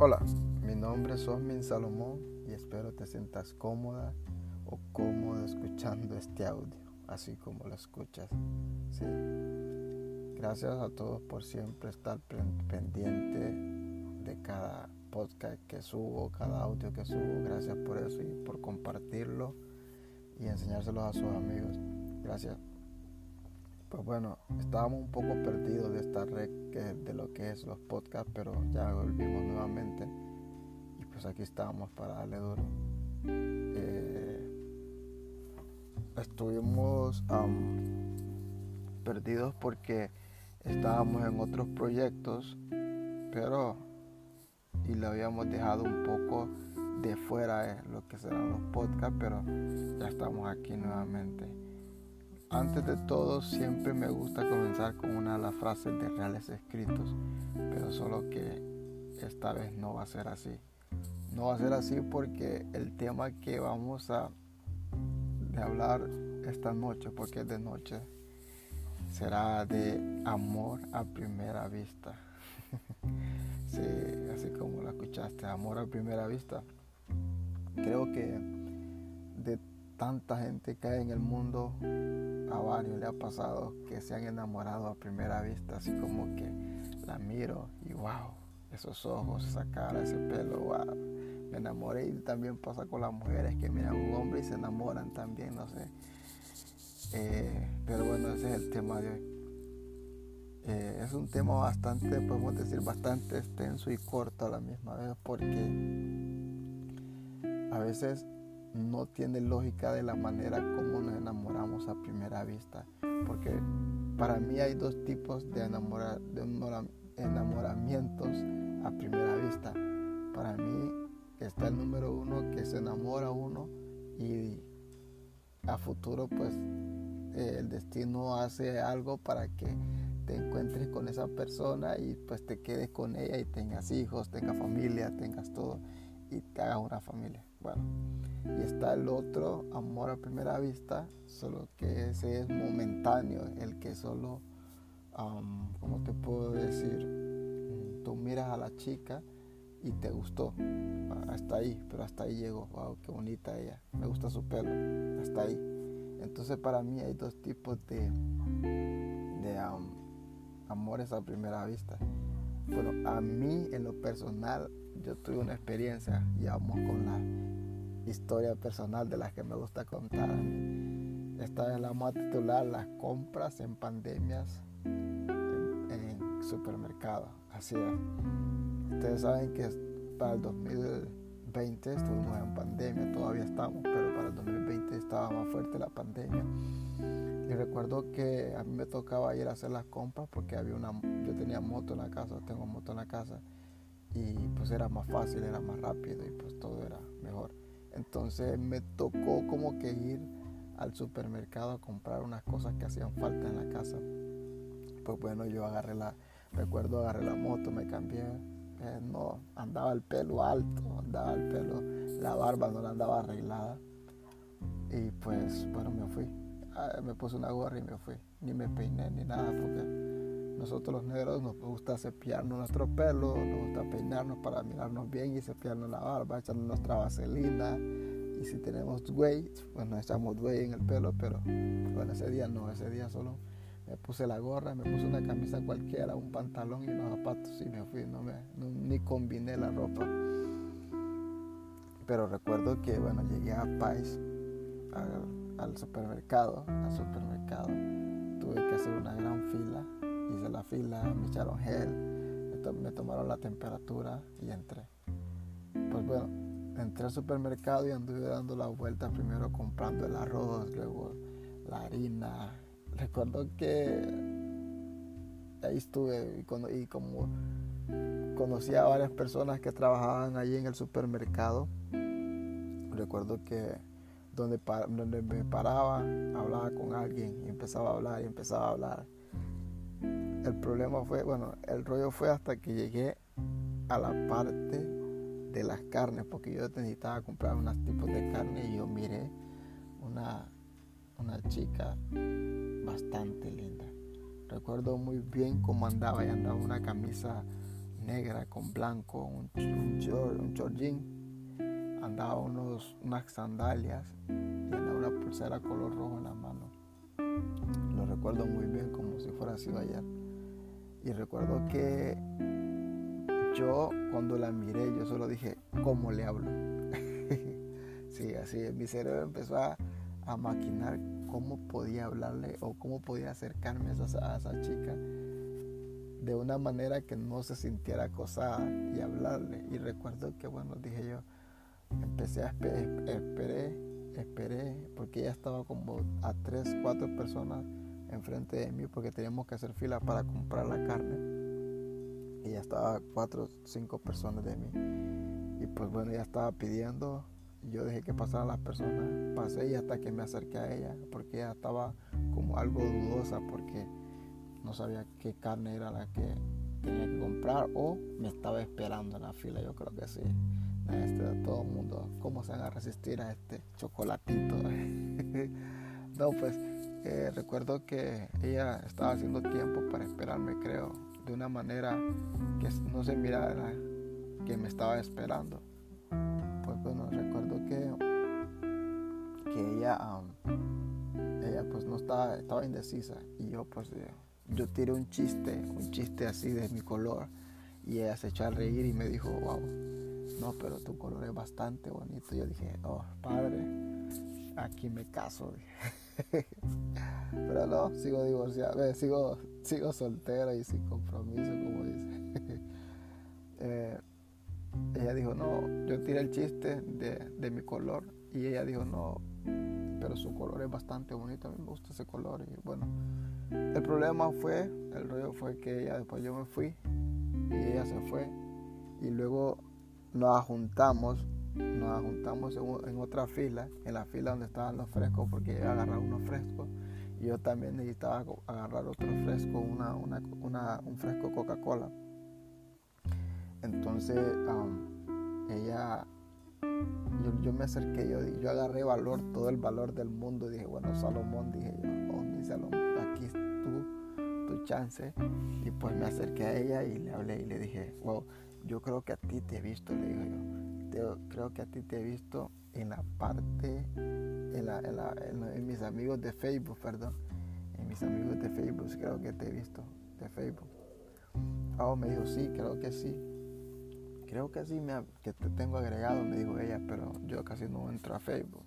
Hola, mi nombre es Osmin Salomón y espero te sientas cómoda o cómodo escuchando este audio, así como lo escuchas. Gracias a todos por siempre estar pendiente de cada podcast que subo, cada audio que subo. Gracias por eso y por compartirlo y enseñárselos a sus amigos. Gracias. Pues bueno, estábamos un poco perdidos de esta red de lo que es los podcasts, pero ya volvimos nuevamente y pues aquí estamos para darle duro. Eh, estuvimos perdidos porque estábamos en otros proyectos, pero y lo habíamos dejado un poco de fuera de lo que serán los podcasts, pero ya estamos aquí nuevamente. Antes de todo, siempre me gusta comenzar con una de las frases de reales escritos, pero solo que esta vez no va a ser así. No va a ser así porque el tema que vamos a hablar esta noche, porque es de noche, será de amor a primera vista. sí, así como lo escuchaste, amor a primera vista. Creo que de tanta gente que hay en el mundo, a varios le ha pasado que se han enamorado a primera vista, así como que la miro y wow, esos ojos, esa cara, ese pelo, wow, me enamoré y también pasa con las mujeres que miran a un hombre y se enamoran también, no sé. Eh, pero bueno, ese es el tema de hoy. Eh, es un tema bastante, podemos decir, bastante extenso y corto a la misma vez porque a veces no tiene lógica de la manera como nos enamoramos a primera vista. Porque para mí hay dos tipos de, enamoramientos a primera vista. Para mí está el número uno que se enamora uno y a futuro pues el destino hace algo para que te encuentres con esa persona y pues te quedes con ella y tengas hijos, tengas familia, tengas todo y te hagas una familia. Bueno, y está el otro, amor a primera vista, solo que ese es momentáneo, el que solo, um, ¿cómo te puedo decir? Mm, tú miras a la chica y te gustó, hasta ahí, pero hasta ahí llegó, wow, qué bonita ella, me gusta su pelo, hasta ahí. Entonces para mí hay dos tipos de, de amores a primera vista. Bueno, a mí en lo personal yo tuve una experiencia y vamos con la historia personal de las que me gusta contar. Esta vez la vamos a titular Las compras en pandemias en, en supermercados. Así es. Ustedes saben que para el 2020 estuvimos en pandemia, todavía estamos, pero para el 2020 estaba más fuerte la pandemia. Y recuerdo que a mí me tocaba ir a hacer las compras porque había una, yo tenía moto en la casa, tengo moto en la casa y pues era más fácil, era más rápido y pues todo era mejor. Entonces me tocó como que ir al supermercado a comprar unas cosas que hacían falta en la casa. Pues bueno, yo agarré la, recuerdo agarré la moto, me cambié, eh, no, andaba el pelo alto, andaba el pelo, la barba no la andaba arreglada. Y pues bueno, me fui. Ah, me puse una gorra y me fui. Ni me peiné ni nada porque nosotros los negros nos gusta cepillarnos nuestro pelo, nos gusta peinarnos para mirarnos bien y cepillarnos la barba, echarnos nuestra vaselina. Y si tenemos güey, pues nos echamos güey en el pelo, pero bueno, ese día no, ese día solo me puse la gorra, me puse una camisa cualquiera, un pantalón y unos zapatos y me fui, no me, ni combiné la ropa. Pero recuerdo que, bueno, llegué a Pais, al, al supermercado, al supermercado, tuve que hacer una gran fila hice la fila, me echaron gel, me, tomaron la temperatura y entré. Pues bueno, entré al supermercado y anduve dando la vuelta, primero comprando el arroz, luego la harina. Recuerdo que ahí estuve y, como conocí a varias personas que trabajaban allí en el supermercado. Recuerdo que donde, donde me paraba, hablaba con alguien y empezaba a hablar y empezaba a hablar el problema fue, bueno, el rollo fue hasta que llegué a la parte de las carnes, porque yo necesitaba comprar unos tipos de carne y yo miré una, una chica bastante linda. Recuerdo muy bien cómo andaba, y andaba una camisa negra con blanco, un, un, andaba unos, unas sandalias y andaba una pulsera color rojo en la mano. Lo recuerdo muy bien como si fuera sido ayer. Y recuerdo que yo cuando la miré, yo solo dije, ¿cómo le hablo? sí, así, mi cerebro empezó a, maquinar cómo podía hablarle o cómo podía acercarme a esa, a esa chica de una manera que no se sintiera acosada y hablarle. Y recuerdo que, bueno, dije yo, empecé a esperar, esperé, esperé, porque ella estaba como a tres, cuatro personas enfrente de mí, porque teníamos que hacer fila para comprar la carne. Y ya estaba cuatro, cinco personas de mí. Y pues bueno, ella estaba pidiendo, yo dejé que pasaran las personas, pasé y hasta que me acerqué a ella, porque ella estaba como algo dudosa, porque no sabía qué carne era la que tenía que comprar o me estaba esperando en la fila, yo creo que sí. Todo el mundo, ¿cómo se van a resistir a este chocolatito? no, pues eh, recuerdo que ella estaba haciendo tiempo para esperarme, creo, de una manera que no se mirara que me estaba esperando. Pues bueno, recuerdo que, que ella, ella pues no estaba, estaba indecisa y yo pues yo tiré un chiste, un chiste así de mi color y ella se echó a reír y me dijo, wow, no, pero tu color es bastante bonito. Yo dije, oh, padre, aquí me caso. pero no, sigo divorciado, sigo, sigo soltera y sin compromiso, como dice. Eh, ella dijo, no, yo tiré el chiste de, de mi color y ella dijo, no, pero su color es bastante bonito, a mí me gusta ese color. Y bueno, el problema fue, el rollo fue que ella después yo me fui y ella se fue y luego nos juntamos, nos juntamos en, otra fila, en la fila donde estaban los frescos, porque ella agarraba unos frescos y yo también necesitaba agarrar otro fresco, una, una, un fresco Coca-Cola. Entonces ella yo, me acerqué, yo, yo agarré valor, todo el valor del mundo. Dije, bueno, Salomón, dije yo, oh, mi Salomón, aquí es tu, tu chance. Y pues me acerqué a ella y le hablé y le dije, wow, yo creo que a ti te he visto, le digo yo. Creo que a ti te he visto en la parte, en, mis amigos de Facebook, perdón. En mis amigos de Facebook, creo que te he visto, de Facebook. Oh, me dijo, sí, creo que sí creo que sí me, que te tengo agregado, me dijo ella, pero yo casi no entro a Facebook.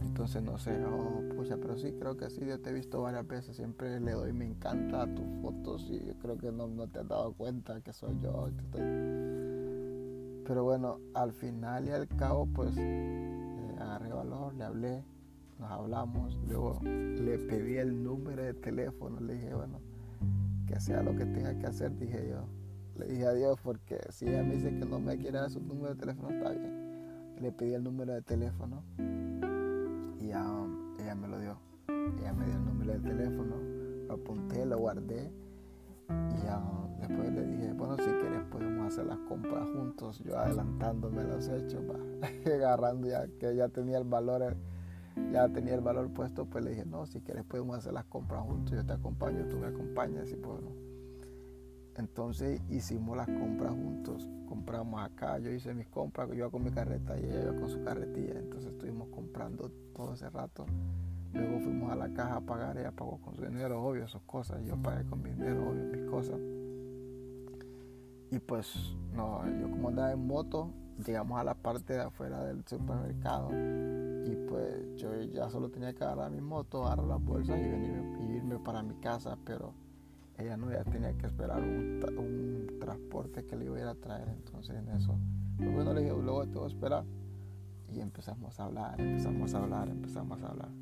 Entonces no sé, oh, pucha, pero sí, creo que sí, yo te he visto varias veces, siempre le doy me encanta a tus fotos y yo creo que no, no te has dado cuenta que soy yo. Pero bueno, al final y al cabo, pues le agarré valor, le hablé, nos hablamos, luego le pedí el número de teléfono, le dije, bueno, que sea lo que tenga que hacer, dije yo le dije adiós porque si ella me dice que no me quiere dar su número de teléfono, está bien. Le pedí el número de teléfono y ella me lo dio. Ella me dio el número de teléfono, lo apunté, lo guardé y después le dije, bueno, si quieres podemos hacer las compras juntos. Yo adelantándome los hechos, agarrando ya que ya tenía el valor ya tenía el valor puesto, pues le dije, no, si quieres podemos hacer las compras juntos, yo te acompaño, tú me acompañas pues no. Entonces hicimos las compras juntos. Compramos acá, yo hice mis compras, yo con mi carreta y ella con su carretilla. Entonces estuvimos comprando todo ese rato. Luego fuimos a la caja a pagar, ella pagó con su dinero, obvio, sus cosas. Yo pagué con mi dinero, obvio, mis cosas. Y pues, no, yo como andaba en moto, llegamos a la parte de afuera del supermercado. Y pues yo ya solo tenía que agarrar mi moto, agarrar las bolsas y venirme, y irme para mi casa. Pero ella no, ya tenía que esperar un, transporte que le iba a ir a traer. Entonces en eso, pues bueno, le dije, luego te voy a esperar. Y empezamos a hablar, empezamos a hablar, empezamos a hablar.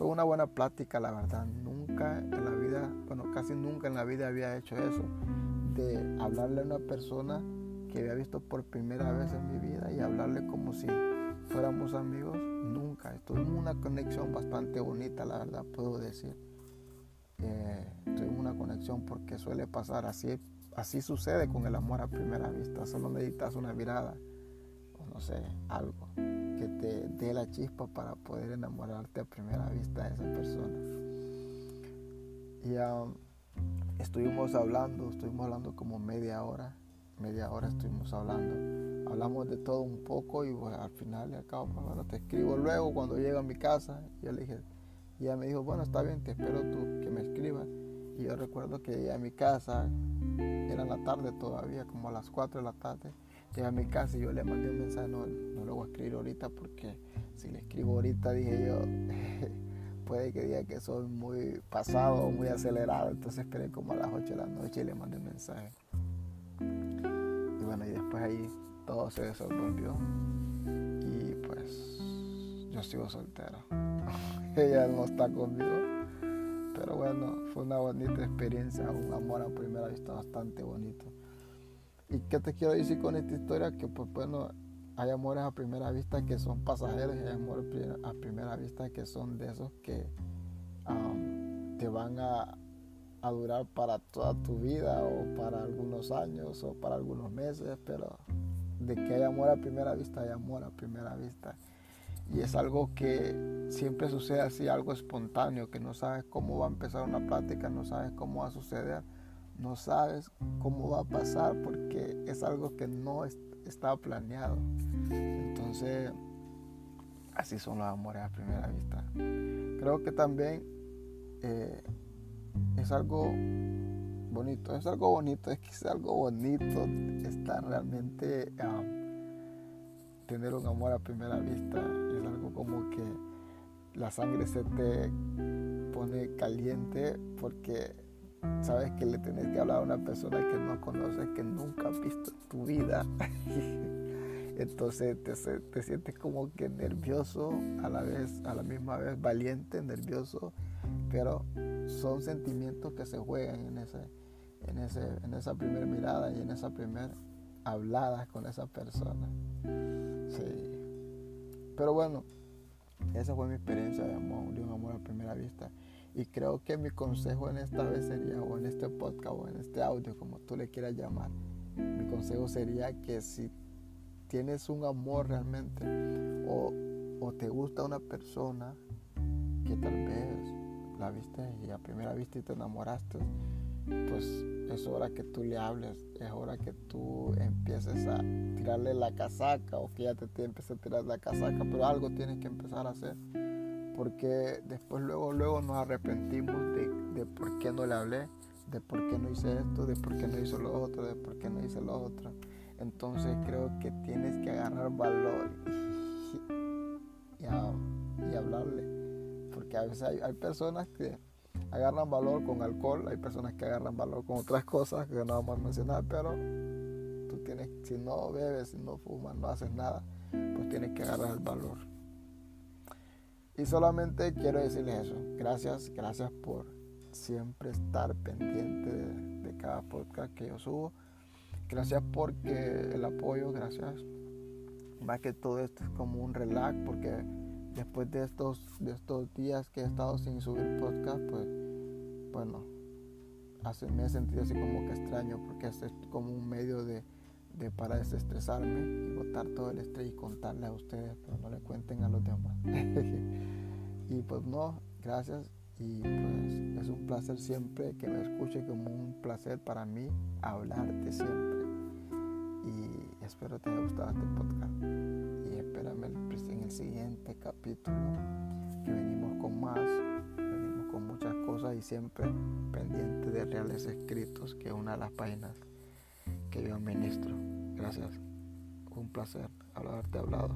Fue una buena plática, la verdad. Nunca en la vida, bueno, casi nunca en la vida había hecho eso. De hablarle a una persona que había visto por primera vez en mi vida y hablarle como si fuéramos amigos. Nunca. Tuvimos una conexión bastante bonita, la verdad, puedo decir eh, una conexión porque suele pasar, así, así sucede con el amor a primera vista, solo necesitas una mirada o no sé, algo que te dé la chispa para poder enamorarte a primera vista de esa persona. Y um, estuvimos hablando, estuvimos hablando como media hora, media hora estuvimos hablando. Hablamos de todo un poco y al final al cabo, pues, bueno, te escribo luego cuando llego a mi casa. Yo le dije, y ella me dijo, bueno, está bien, te espero tú que me escribas. Y yo recuerdo que llegué a mi casa, era la tarde todavía, como a las 4 de la tarde. Llegué a mi casa y yo le mandé un mensaje, no, no lo voy a escribir ahorita porque si le escribo ahorita, dije yo, puede que diga que soy muy pasado o muy acelerado. Entonces esperé como a las 8 de la noche y le mandé un mensaje. Y bueno, y después ahí todo se desenvolvió. Y pues yo sigo soltero. Ella no está conmigo. Pero bueno, fue una bonita experiencia, un amor a primera vista bastante bonito. ¿Y qué te quiero decir con esta historia? Que pues bueno, hay amores a primera vista que son pasajeros y hay amores a primera vista que son de esos que te van a, a, durar para toda tu vida o para algunos años o para algunos meses, pero de que hay amor a primera vista, hay amor a primera vista. Y es algo que siempre sucede así, algo espontáneo, que no sabes cómo va a empezar una plática, no sabes cómo va a suceder, no sabes cómo va a pasar porque es algo que no está planeado. Entonces, así son los amores a primera vista. Creo que también eh, es algo bonito, es algo bonito, es que es algo bonito estar realmente tener un amor a primera vista es algo como que la sangre se te pone caliente porque sabes que le tenés que hablar a una persona que no conoces, que nunca has visto en tu vida. Entonces te, te, sientes como que nervioso, a la vez, a la misma vez valiente, nervioso, pero son sentimientos que se juegan en ese, en ese, en esa primera mirada y en esa primera hablada con esa persona. Sí. Pero bueno, esa fue mi experiencia de amor, de un amor a primera vista. Y creo que mi consejo en esta vez sería, o en este podcast, o en este audio, como tú le quieras llamar, mi consejo sería que si tienes un amor realmente, o, o te gusta una persona que tal vez la viste y a primera vista y te enamoraste, pues es hora que tú le hables, es hora que tú empieces a tirarle la casaca o que ya te, te empieces a tirar la casaca, pero algo tienes que empezar a hacer. Porque después luego, luego nos arrepentimos de, de por qué no le hablé, de por qué no hice esto, de por qué no hice lo otro, de por qué no hice lo otro. Entonces creo que tienes que agarrar valor y, hablarle. Porque a veces hay, hay personas que agarran valor con alcohol, hay personas que agarran valor con otras cosas que no vamos a mencionar, pero tú tienes, si no bebes, si no fumas, no haces nada, pues tienes que agarrar el valor. Y solamente quiero decirles eso. Gracias, gracias por siempre estar pendiente de, cada podcast que yo subo. Gracias porque el apoyo, gracias. Más que todo esto es como un relax porque después de estos, de estos días que he estado sin subir podcast, pues bueno, hace, me he sentido así como que extraño porque este es como un medio de, para desestresarme y botar todo el estrés y contarle a ustedes, pero no le cuenten a los demás. y pues no, gracias y pues es un placer siempre que me escuche como un placer para mí hablarte siempre. Y espero te haya gustado este podcast. Y espérame en el siguiente capítulo que venimos con más con muchas cosas y siempre pendiente de reales escritos, que es una de las páginas que yo administro. Gracias. Un placer haberte hablado.